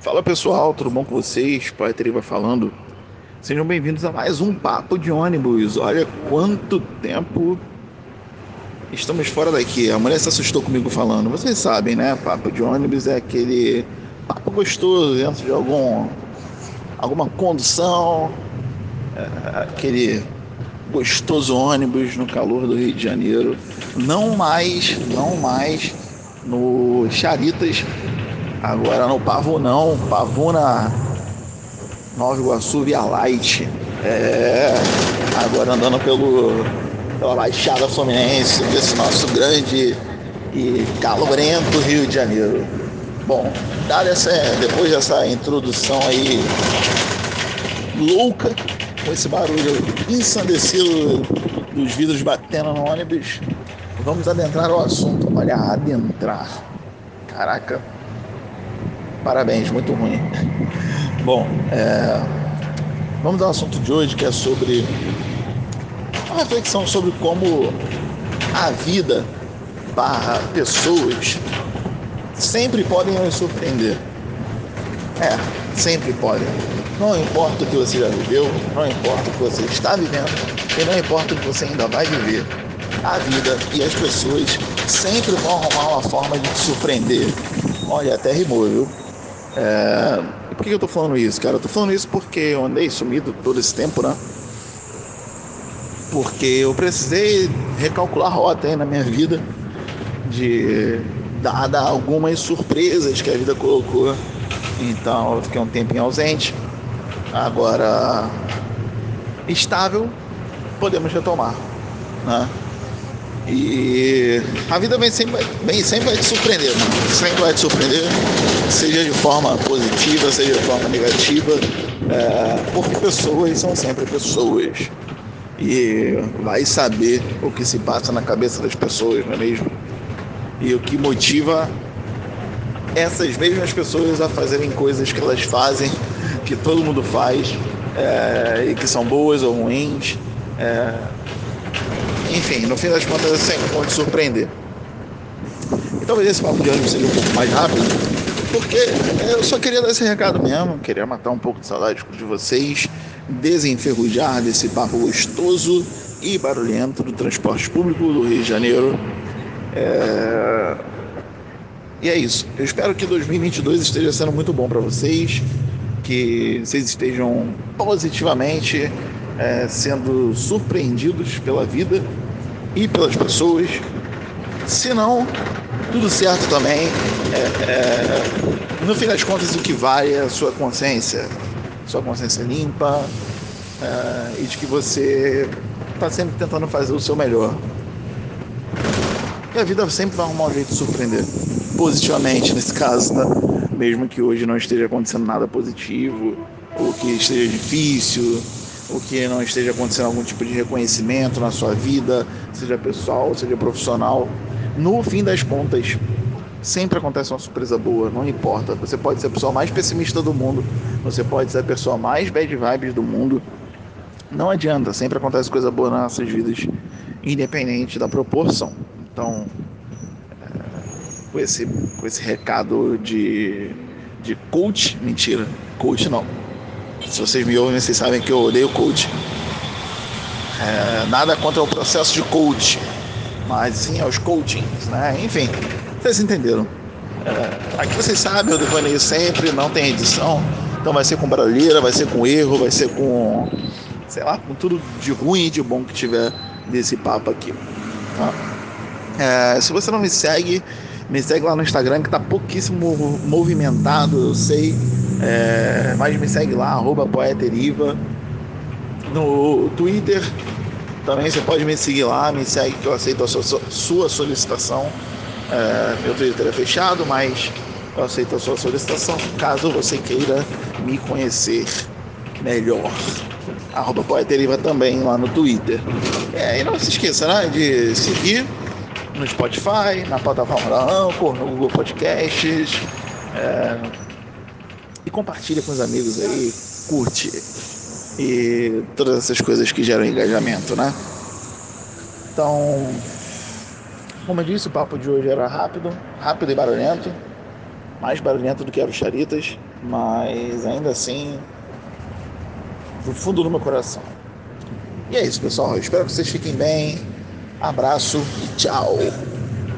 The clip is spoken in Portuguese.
Fala pessoal, tudo bom com vocês? Poeteria vai falando. Sejam bem-vindos a mais um Papo de ônibus. Olha quanto tempo estamos fora daqui. A mulher se assustou comigo falando. Vocês sabem, né? Papo de ônibus é aquele papo gostoso dentro de algum alguma condução, é, aquele gostoso ônibus no calor do Rio de Janeiro. Não mais, não mais no Charitas Agora no Pavunão, Pavuna Nova Iguaçu Via Light. É, agora andando pelo, pela Baixada Fluminense, desse nosso grande e calorento Rio de Janeiro. Bom, dada essa, depois dessa introdução aí louca, com esse barulho ensandecido dos vidros batendo no ônibus, vamos adentrar o assunto. Olha, adentrar. Caraca, Parabéns, muito ruim. Bom, é, vamos ao assunto de hoje que é sobre uma reflexão sobre como a vida barra pessoas sempre podem nos surpreender. É, sempre podem. Não importa o que você já viveu, não importa o que você está vivendo e não importa o que você ainda vai viver. A vida e as pessoas sempre vão arrumar uma forma de te surpreender. Olha, até rimou, viu? É... Por que eu tô falando isso, cara? Eu tô falando isso porque eu andei sumido todo esse tempo, né? Porque eu precisei recalcular rota aí na minha vida, de dada algumas surpresas que a vida colocou. Então eu fiquei um tempinho ausente. Agora estável, podemos retomar, né? E a vida vem sempre, vem, sempre vai te surpreender, mano. Sempre vai te surpreender, seja de forma positiva, seja de forma negativa, é, porque pessoas são sempre pessoas. E vai saber o que se passa na cabeça das pessoas, não é mesmo? E o que motiva essas mesmas pessoas a fazerem coisas que elas fazem, que todo mundo faz, é, e que são boas ou ruins. É, enfim, no fim das contas, é sempre pode surpreender. E talvez esse papo de ônibus seja um pouco mais rápido, porque eu só queria dar esse recado mesmo, queria matar um pouco de saudade de vocês, desenferrujar desse papo gostoso e barulhento do transporte público do Rio de Janeiro. É... E é isso. Eu espero que 2022 esteja sendo muito bom para vocês, que vocês estejam positivamente é, sendo surpreendidos pela vida e pelas pessoas. Se não, tudo certo também. É, é, no fim das contas, o que vale é a sua consciência, sua consciência limpa é, e de que você está sempre tentando fazer o seu melhor. E a vida sempre vai arrumar um jeito de surpreender, positivamente nesse caso, tá? mesmo que hoje não esteja acontecendo nada positivo, ou que esteja difícil, o que não esteja acontecendo algum tipo de reconhecimento na sua vida, seja pessoal, seja profissional. No fim das contas, sempre acontece uma surpresa boa, não importa. Você pode ser a pessoa mais pessimista do mundo, você pode ser a pessoa mais bad vibes do mundo. Não adianta, sempre acontece coisa boa nas nossas vidas, independente da proporção. Então, é, com, esse, com esse recado de, de coach, mentira, coach não se vocês me ouvem, vocês sabem que eu odeio coach. É, nada contra o processo de coach, mas sim aos coachings, né? Enfim, vocês entenderam. É, aqui vocês sabem, eu devaneio sempre, não tem edição. Então vai ser com barulheira, vai ser com erro, vai ser com, sei lá, com tudo de ruim e de bom que tiver desse papo aqui. Tá? É, se você não me segue, me segue lá no Instagram que tá pouquíssimo movimentado, eu sei. É, mas me segue lá, arroba poeteriva. No Twitter também você pode me seguir lá, me segue que eu aceito a sua, sua solicitação. É, meu Twitter é fechado, mas eu aceito a sua solicitação caso você queira me conhecer melhor. Arroba Poeteriva também lá no Twitter. É, e não se esqueça né, de seguir no Spotify, na plataforma da Anchor, no Google Podcasts. É, e compartilha com os amigos aí, curte e todas essas coisas que geram engajamento, né? Então, como eu disse, o papo de hoje era rápido, rápido e barulhento. mais barulhento do que o Charitas, mas ainda assim, do fundo do meu coração. E é isso, pessoal. Eu espero que vocês fiquem bem. Abraço e tchau.